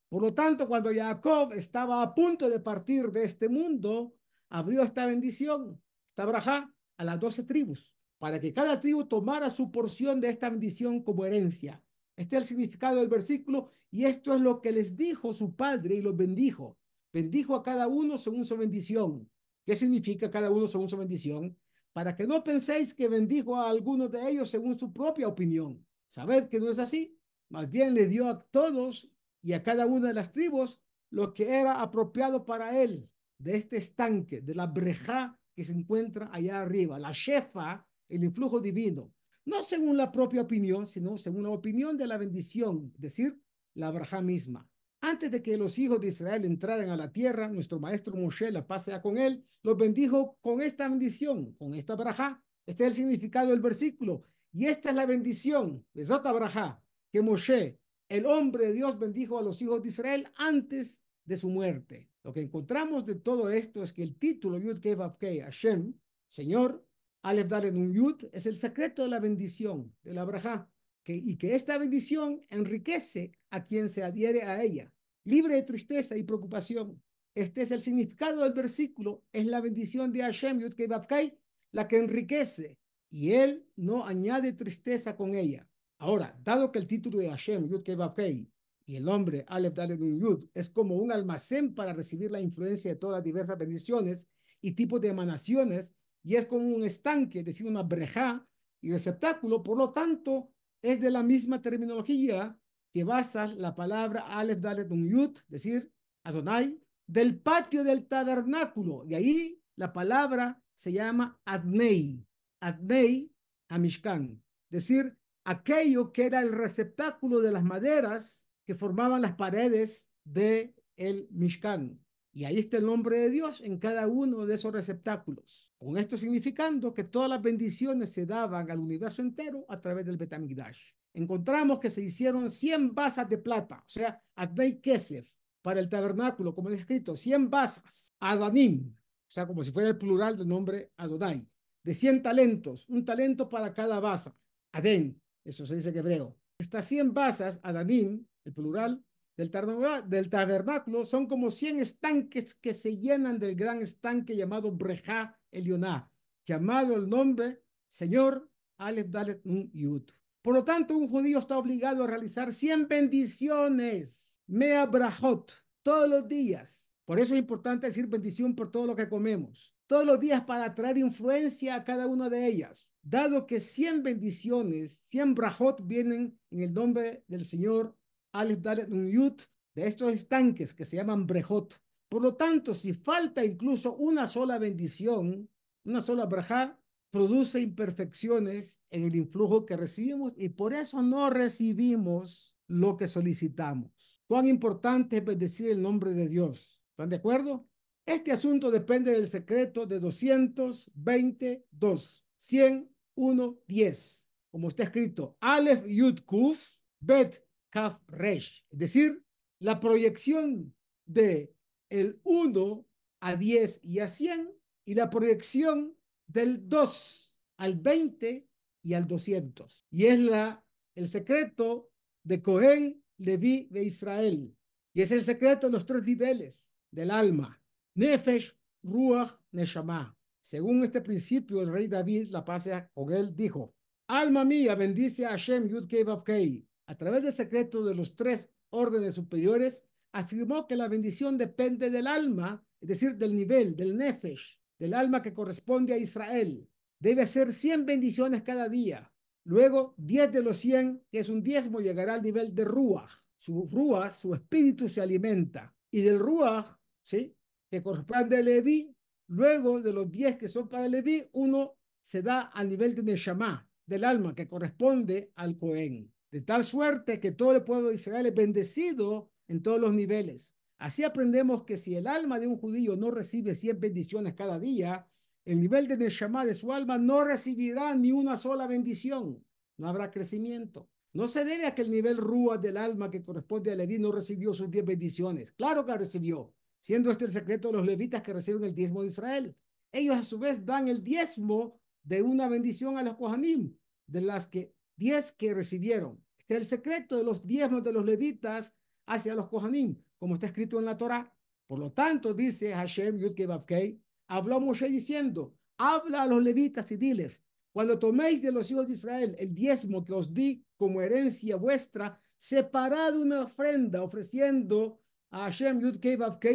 Por lo tanto, cuando Jacob estaba a punto de partir de este mundo, abrió esta bendición, esta barajá, a las doce tribus para que cada tribu tomara su porción de esta bendición como herencia. Este es el significado del versículo y esto es lo que les dijo su padre y los bendijo. Bendijo a cada uno según su bendición. ¿Qué significa cada uno según su bendición? Para que no penséis que bendijo a algunos de ellos según su propia opinión. Sabed que no es así. Más bien le dio a todos y a cada una de las tribus lo que era apropiado para él de este estanque, de la breja que se encuentra allá arriba. La shefa el influjo divino, no según la propia opinión, sino según la opinión de la bendición, es decir, la braja misma. Antes de que los hijos de Israel entraran a la tierra, nuestro maestro Moshe, la paz con él, los bendijo con esta bendición, con esta braja. Este es el significado del versículo. Y esta es la bendición, de Zota braja, que Moshe, el hombre de Dios, bendijo a los hijos de Israel antes de su muerte. Lo que encontramos de todo esto es que el título Yud Kei Hashem, Señor, Aleph en un Yud es el secreto de la bendición, de la braja, que, y que esta bendición enriquece a quien se adhiere a ella, libre de tristeza y preocupación. Este es el significado del versículo, es la bendición de Hashem Yud Kei la que enriquece, y él no añade tristeza con ella. Ahora, dado que el título de Hashem Yud Kei y el nombre Aleph en Yud es como un almacén para recibir la influencia de todas las diversas bendiciones y tipos de emanaciones y es como un estanque, es decir, una breja y receptáculo, por lo tanto, es de la misma terminología que basas la palabra Aleph Dalet Yud, es decir, Adonai, del patio del tabernáculo, y ahí la palabra se llama Adnei, Adnei Amishkan, es decir, aquello que era el receptáculo de las maderas que formaban las paredes de el Mishkan. Y ahí está el nombre de Dios en cada uno de esos receptáculos. Con esto significando que todas las bendiciones se daban al universo entero a través del Betamigdash. Encontramos que se hicieron 100 basas de plata, o sea, Adnei Kesef, para el tabernáculo, como he escrito, 100 basas, Adanim, o sea, como si fuera el plural del nombre Adonai, de 100 talentos, un talento para cada basa, Adén, eso se dice en hebreo. Estas 100 basas, Adanim, el plural, del, tabernáculo son como 100 estanques que se llenan del gran estanque llamado Breja Elioná, llamado el nombre Señor Aleph Dalet Nun Yud. Por lo tanto, un judío está obligado a realizar 100 bendiciones, mea brajot, todos los días. Por eso es importante decir bendición por todo lo que comemos. todos los días para traer influencia a cada una de ellas. Dado que 100 bendiciones, 100 brajot vienen en el nombre del Señor Aleph Dalet Yut, de estos estanques que se llaman brejot. Por lo tanto, si falta incluso una sola bendición, una sola brajá, produce imperfecciones en el influjo que recibimos y por eso no recibimos lo que solicitamos. Cuán importante es bendecir el nombre de Dios. ¿Están de acuerdo? Este asunto depende del secreto de 222, 101, 10. Como está escrito, Aleph Yud Kuf Bet Kaf Resh. Es decir, la proyección de el 1 a 10 y a 100 y la proyección del 2 al 20 y al 200. Y es la, el secreto de Cohen, Levi de Israel. Y es el secreto de los tres niveles del alma. Nefesh, Ruach, Neshama. Según este principio, el rey David, la paz con él, dijo, Alma mía, bendice a Hashem Yud Kei A través del secreto de los tres órdenes superiores, afirmó que la bendición depende del alma, es decir, del nivel, del nefesh, del alma que corresponde a Israel. Debe ser 100 bendiciones cada día. Luego, 10 de los 100, que es un diezmo, llegará al nivel de ruach. Su ruach, su espíritu se alimenta. Y del ruach, ¿sí? que corresponde a Levi, luego de los 10 que son para Levi, uno se da al nivel de Neshama, del alma, que corresponde al Cohen. De tal suerte que todo el pueblo de Israel es bendecido en todos los niveles. Así aprendemos que si el alma de un judío no recibe 100 bendiciones cada día, el nivel de Neshama de su alma no recibirá ni una sola bendición. No habrá crecimiento. No se debe a que el nivel Rúa del alma que corresponde a Leví no recibió sus 10 bendiciones. Claro que recibió, siendo este el secreto de los levitas que reciben el diezmo de Israel. Ellos a su vez dan el diezmo de una bendición a los Kohanim, de las que 10 que recibieron. Este es el secreto de los diezmos de los levitas hacia los Kohanim, como está escrito en la Torah. Por lo tanto, dice Hashem Yud habló Moshe diciendo, habla a los levitas y diles, cuando toméis de los hijos de Israel el diezmo que os di como herencia vuestra, separad una ofrenda ofreciendo a Hashem Yud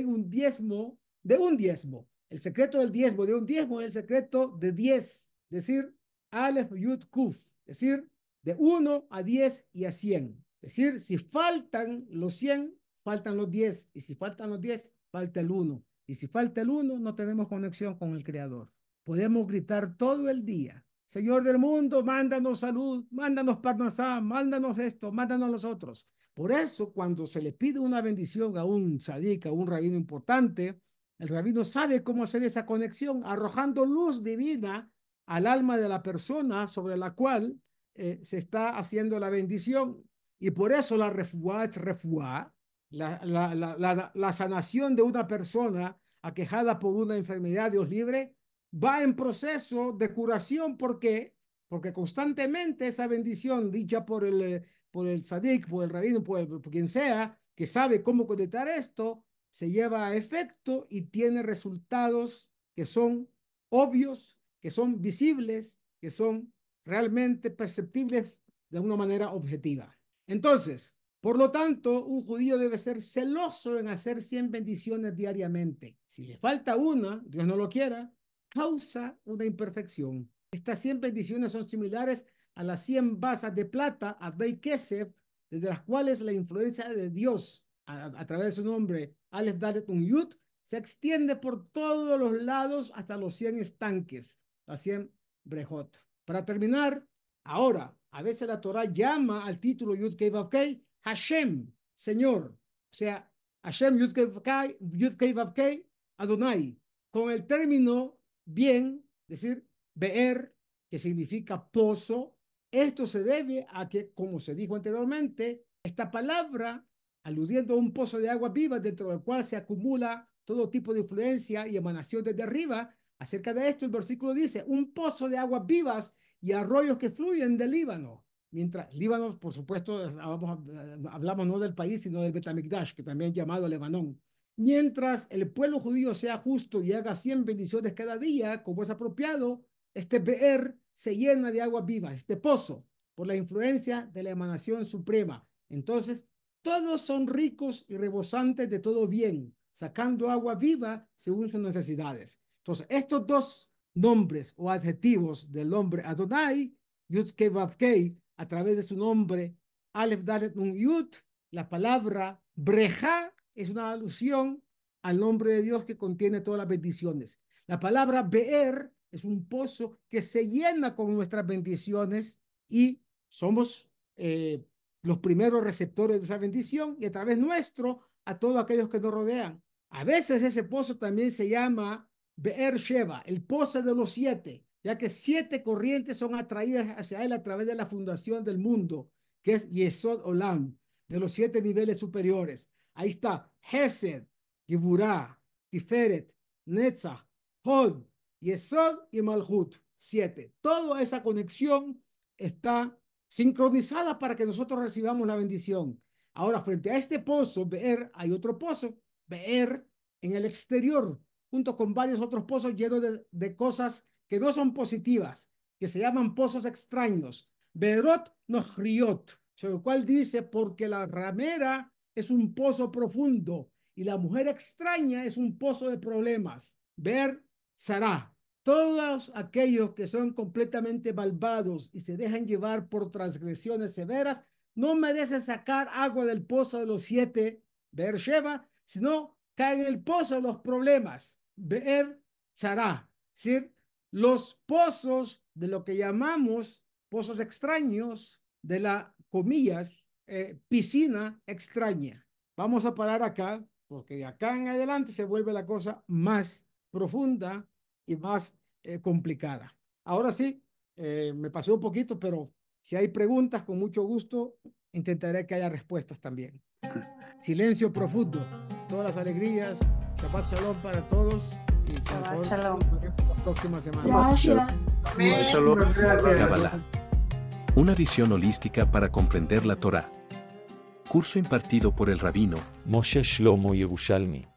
un diezmo de un diezmo. El secreto del diezmo de un diezmo es el secreto de diez, decir, Aleph Yud Kuf, decir, de uno a diez y a cien. Es decir, si faltan los 100, faltan los 10. Y si faltan los 10, falta el 1. Y si falta el 1, no tenemos conexión con el Creador. Podemos gritar todo el día. Señor del mundo, mándanos salud, mándanos parnasá, mándanos esto, mándanos los otros. Por eso, cuando se le pide una bendición a un sadik, a un rabino importante, el rabino sabe cómo hacer esa conexión, arrojando luz divina al alma de la persona sobre la cual eh, se está haciendo la bendición. Y por eso la refuá es refuá, la, la, la, la, sanación de una persona aquejada por una enfermedad, Dios libre, va en proceso de curación. ¿Por qué? Porque constantemente esa bendición dicha por el, eh, por el sadik, por el rabino, por, por quien sea, que sabe cómo conectar esto, se lleva a efecto y tiene resultados que son obvios, que son visibles, que son realmente perceptibles de una manera objetiva. Entonces, por lo tanto, un judío debe ser celoso en hacer 100 bendiciones diariamente. Si le falta una, Dios no lo quiera, causa una imperfección. Estas 100 bendiciones son similares a las 100 basas de plata, Adei Kesef, desde las cuales la influencia de Dios a, través de su nombre, Aleph Dalet Yud, se extiende por todos los lados hasta los 100 estanques, las 100 brejot. Para terminar, ahora, a veces la Torah llama al título Yud Kei Hashem, Señor. O sea, Hashem Yud Kei Vav Kei Adonai. Con el término bien, decir Be'er, que significa pozo. Esto se debe a que, como se dijo anteriormente, esta palabra, aludiendo a un pozo de agua viva dentro del cual se acumula todo tipo de influencia y emanación desde arriba, acerca de esto el versículo dice, un pozo de aguas vivas y arroyos que fluyen del Líbano. Mientras Líbano, por supuesto, hablamos no del país, sino del Betamikdash, que también es llamado Lebanón. Mientras el pueblo judío sea justo y haga 100 bendiciones cada día, como es apropiado, este Be'er se llena de agua viva, este pozo, por la influencia de la emanación suprema. Entonces, todos son ricos y rebosantes de todo bien, sacando agua viva según sus necesidades. Entonces, estos dos nombres o adjetivos del nombre Adonai, Yud Kei Vav Kei, a través de su nombre Aleph Dalet Nun Yud, la palabra Breja es una alusión al nombre de Dios que contiene todas las bendiciones. La palabra Be'er es un pozo que se llena con nuestras bendiciones y somos eh, los primeros receptores de esa bendición y a través nuestro a todos aquellos que nos rodean. A veces ese pozo también se llama Be'er Sheva, el pozo de los siete, ya que siete corrientes son atraídas hacia él a través de la fundación del mundo, que es Yesod Olam, de los siete niveles superiores. Ahí está Hesed, Giburah, Tiferet, Netzach, Hod, Yesod y Malhut. Siete. Toda esa conexión está sincronizada para que nosotros recibamos la bendición. Ahora, frente a este pozo, Be'er, hay otro pozo, Be'er, en el exterior, junto con varios otros pozos llenos de, de cosas que no son positivas, que se llaman pozos extraños. Be'erot Nohriot, sobre el cual dice, porque la ramera es un pozo profundo y la mujer extraña es un pozo de problemas. Ver Sarah. Todos aquellos que son completamente malvados y se dejan llevar por transgresiones severas no merecen sacar agua del pozo de los siete, Ver Sheba, sino caen en el pozo de los problemas, Ver Sarah. Es los pozos de lo que llamamos pozos extraños, de la, comillas, eh, piscina extraña. Vamos a parar acá, porque de acá en adelante se vuelve la cosa más profunda y más eh, complicada. Ahora sí, eh, me pasé un poquito, pero si hay preguntas, con mucho gusto, intentaré que haya respuestas también. <laughs> Silencio profundo, todas las alegrías, Shabbat Shalom para todos. Y Shabbat Shalom. La próxima semana. Kabbalah. Una visión holística para comprender la Torá. Curso impartido por el rabino Moshe Shlomo Yerushalmi.